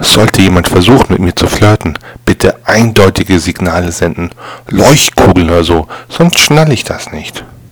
Sollte jemand versuchen, mit mir zu flirten, bitte eindeutige Signale senden. Leuchtkugeln oder so, sonst schnalle ich das nicht.